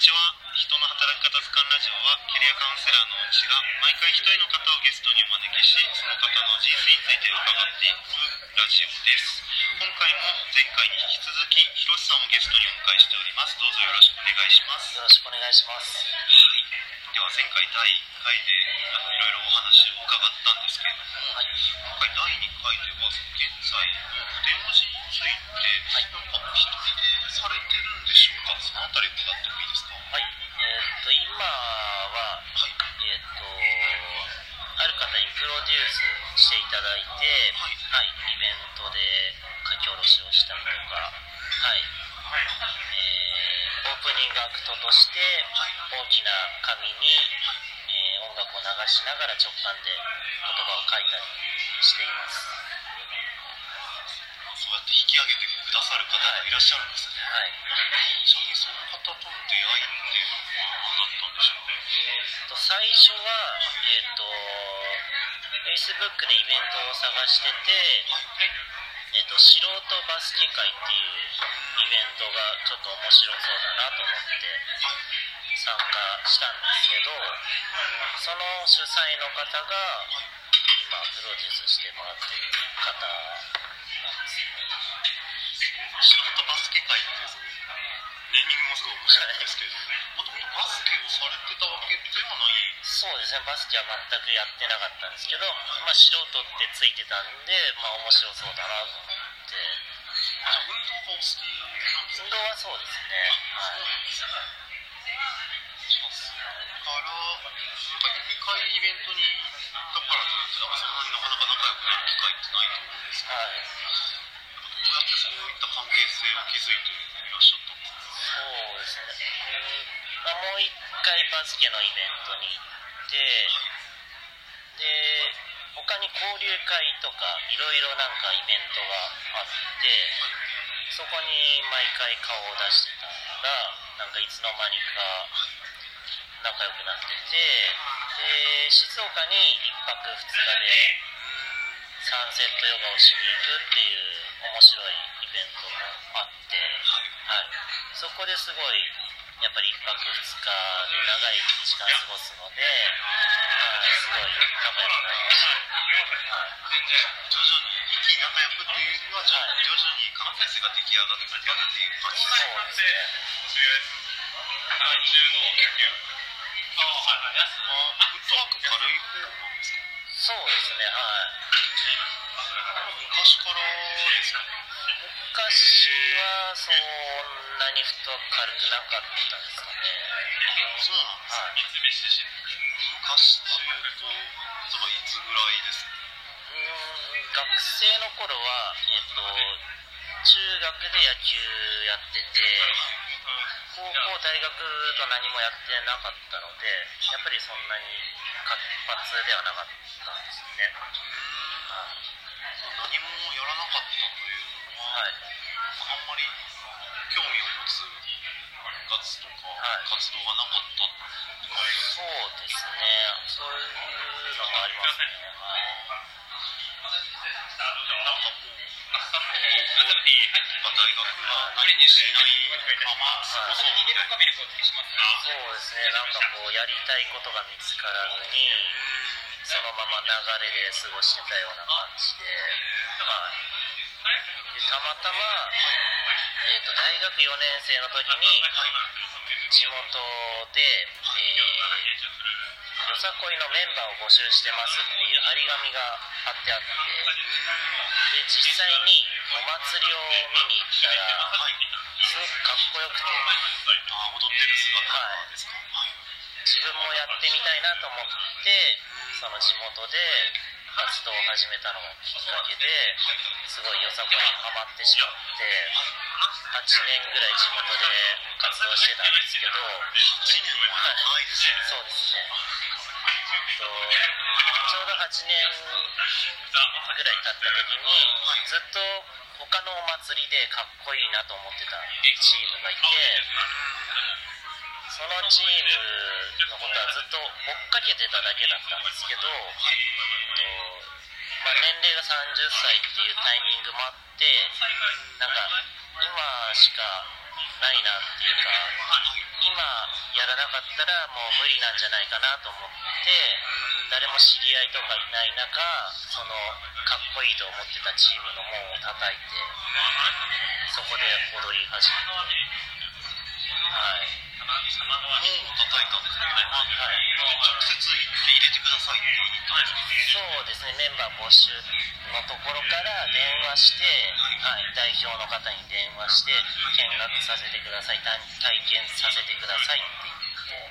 ちは。人の働き方図鑑ラジオはキャリアカウンセラーのうちが毎回一人の方をゲストにお招きしその方の人生について伺っていくラジオです。今回も前回に引き続きひろしさんをゲストにお迎えしております。どうぞよろしくお願いします。よろしくお願いします。はいでは前回第1回であのいろいろお話を伺ったんですけれども、はい。今回第2回では現在の筆文字について、はいなんかお一人でされてるんでしょうか？そのあたり伺ってもいいですか？はい。えーっと、今は、はいえーっと、ある方にプロデュースしていただいて、はいはい。イベントで書き下ろしをしたりとか、として、大きな紙に、えー音楽を流しながら直感で言葉を書いたりしています。そうやって引き上げてくださる方がいらっしゃるんですね、はい。ちなみにその方との出会いっていうのは何だったんでしょうかえーっと最初は、えーっと Facebook でイベントを探してて、えーっと素人バスケ会っていうイベントがちょっと面白そうだなと思って参加したんですけどその主催の方が今プロデュースしてもらってる方なんですね素人バスケ界ってネーミングもすごい面白いんですけれど バスケをされてたわけではない。そうですね。バスケは全くやってなかったんですけど、まあ、素人ってついてたんで、まあ、面白そうだなと思って運動がお好き運動はそうですね。はい。そうからイベントに行ったからといってなんかそんなになかなか仲良くなる機会ってないと思うんですけどはい。どうやってそういった関係性を築いていらっしゃったんですか？そうですね、あ、もう一回バスケのイベントに行ってで他に交流会とかいろいろなんかイベントがあってそこに毎回顔を出してたらなんかいつの間にか仲良くなっててで静岡に1泊2日でサンセットヨガをしに行くっていう面白いイベントがあって、はい、そこですごいやっぱり1泊2日で長い時間過ごすので、はい、すごい仲良くなりました。はい徐々に一気に仲良くっていは徐々に徐々に関係性が出来上がってきたっていう感じですそうですね。フットワーク軽い方なんですかそうですね、はい。昔からですか昔はそんなに太軽くなかったですかね。そうなん。ですはい。昔というと例えばいつぐらいですかうん。学生の頃は、えっと、中学で野球やってて、高校、大学と何もやってなかったので、やっぱりそん。なに活発ではなかったん。ですね。うん。何もやらなかったというのは、はい。あん。まり興味を持つ部活とかはい活動がなかったそうですね。そういうのもありますね。はい。なんかもう高校とか大学は何もしないまま過ごそうみたいなそうですね。なんかこう、やりたいことが見つからずに、そのまま流れで過ごしてたような感じで、はい。でたまたま、えっ、と、大学4年生の時に、地元で、えー、よさこいのメンバーを募集してますっていう張り紙が貼ってあって、で、実際にお祭りを見に行ったら、すごくかっこよくて、踊ってる姿ですか、自分もやってみたいなと思ってその地元で活動を始めたのがきっかけですごいよさこいにハマってしまって。年ぐらい地元で活動してたんですけど8年は長いですねそうですねとちょうど8年ぐらい経った時にずっと他のお祭りでかっこいいなと思ってたチームがいてそのチームのことはずっと追っかけてただけだったんですけど、えっとまあ、年齢が30歳っていうタイミングもあってなんかしかないなっていうか今なかったらもう無理なんじゃないかなと思って誰も知り合いとかいない中そのかっこいいと思ってたチームの門を叩いてそこで踊り始めて。はい。門を叩い。たんですけど、はい直接行って入れてくださいって言ったんですかそうですねメンバー募集のところから電話して、はい、代表の方に電話して見学させてください。体験させてください。って言ってどう。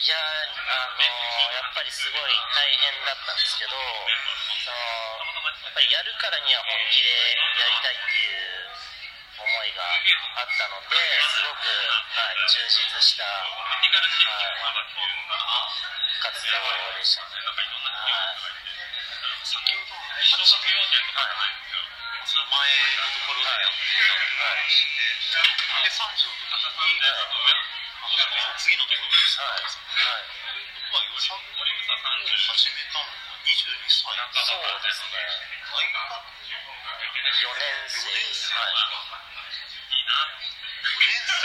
い。やあのやっぱりすごい。大変だったんですけどそのやっぱりやるからには本気でやりたい。ってい。ういがあったのですごく、はい、充実した、はい、活動でしたね。はい。先ほど8年、その前のところでやってい。たってい。う話で、で、3時の時に、あ次のところでした。はい。はい。とい。うことは、よさこい。を始めたのが22歳。そうですね。大学4年生。4年生。はい。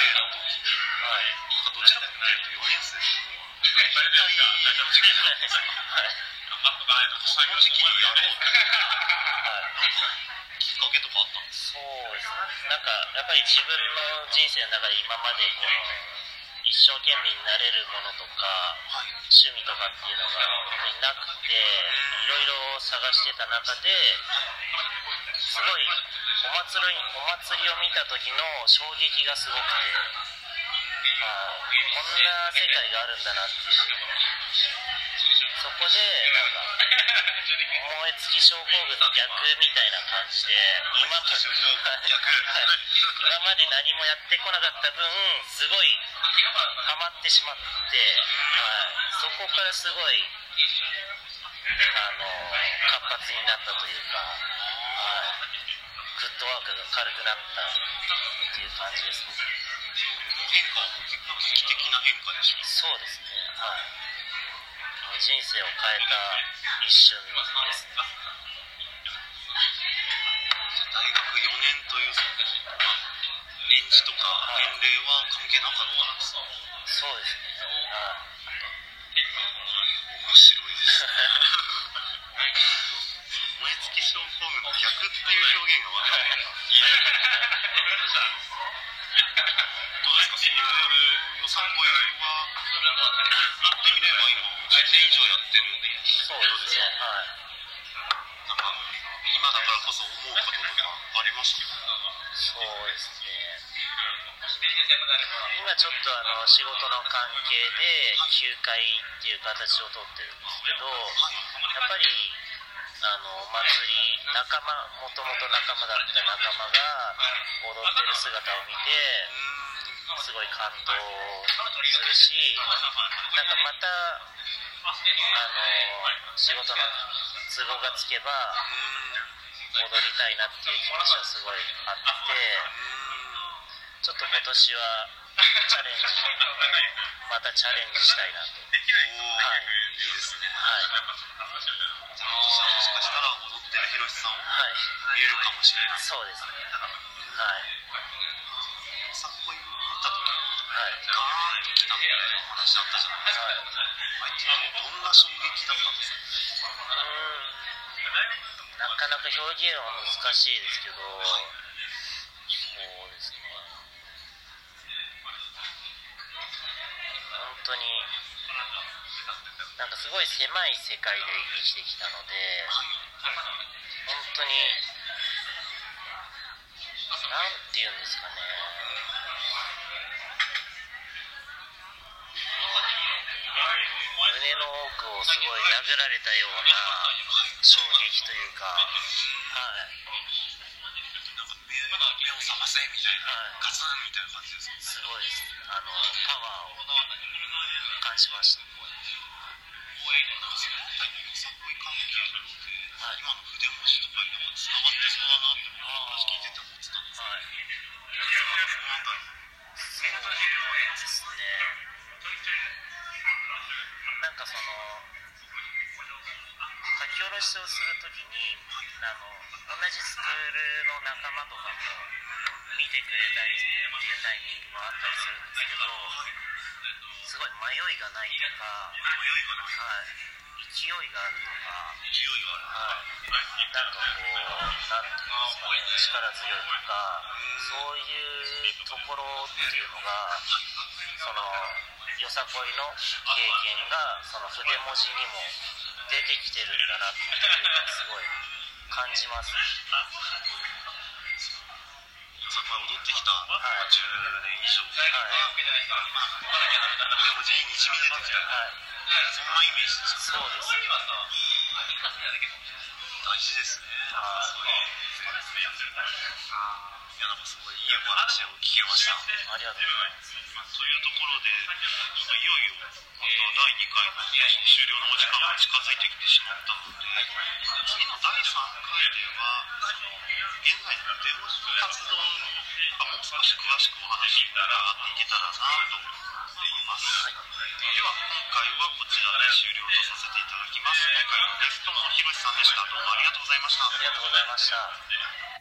はい。なんかどちらかとい。うと4年生ってい。うのは、い。その時期にやろうとい。う、はい。なんか、きっかけとかあったんです。なんか、やっぱり自分の人生の中で今までこの、一生懸命になれるものとか、趣味とかってい。うのが本当になくて、いろいろ探してた中で、すごいお祭りお祭りを見た時の衝撃がすごくて、はいこんな世界があるんだなっていう、そこでなんか、燃え尽き症候群の逆みたいな感じで、今まで、今まで何もやってこなかった分、すごいハマってしまって、はい、そこからすごい、活発になったというか、はい、フットワークが軽くなったっていう感じですね。変化はもう結構劇的な変化でしょそうですね、はい。人生を変えた一瞬ですね。大学4年という年次とか年齢は関係なかったんですか？そうですね。はい。燃え尽き症候群の逆っていう表現がまたいいですねどうですかそういうよさこいは言ってみれば今10年以上やってるそうですね。はい。なんか今だからこそ思うこととかありますかそうですね。今ちょっとあの仕事の関係で休会っていう形をとってるんですけど、やっぱりあのお祭り仲間もともと仲間だった仲間が踊ってる姿を見てすごい感動するしなんかまたあの仕事の都合がつけば踊りたいなっていう気持ちはすごいあってちょっと今年はチャレンジ。またチャレンジしたいなと。おーはい。いいですね。はい。じゃあもしかしたら踊ってるひろしさんをはい見えるかもしれない。そうですねはい。さっこい見た時にはいガーンときたみたいな話あったじゃないですか。はいあれってどんな衝撃だったんですか？うーん。なかなか表現は難しいですけど、そうなんかすごい狭い世界で生きてきたので、本当に、なんて言うんですかね。胸の奥をすごい殴られたような衝撃というか、はい、なんか目目を覚ませみたいなはいガツンみたいな感じですかすごいです。あの、パワーを感じました。今の筆文字とかになんかつながってそうだなって僕話聞いてて思ってたんですはい。けどそのあたりそうですね。なんかその、書き下ろしをするときに、あの、同じスクールの仲仲間とかも見てくれたりっていうタイミングもあったりするんですけどすごい迷いがないとか、はい、勢いがあるとか、勢いがあるはい、なんかこうなんていうんですかね力強いとかそういうところっていうのがそのよさこいの経験がその筆文字にも出てきてるんだなっていうのはすごい感じますさこい踊ってきた10年以上はいでも全員にじみ出てきたはいそんなイメージですかそうですね。大事ですねそういういやなんかすごいいいお話を聞けましたありがとうございます。というところで、ちょっといよいよまた第2回の終了のお時間が近づいてきてしまったので、次の第3回では、その現在のデモ活動がもう少し詳しくお話伺っていけたらなと思っています。はいでは、今回はこちらで終了とさせていただきます。今回はゲストもひろしさんでした。どうもありがとうございました。ありがとうございました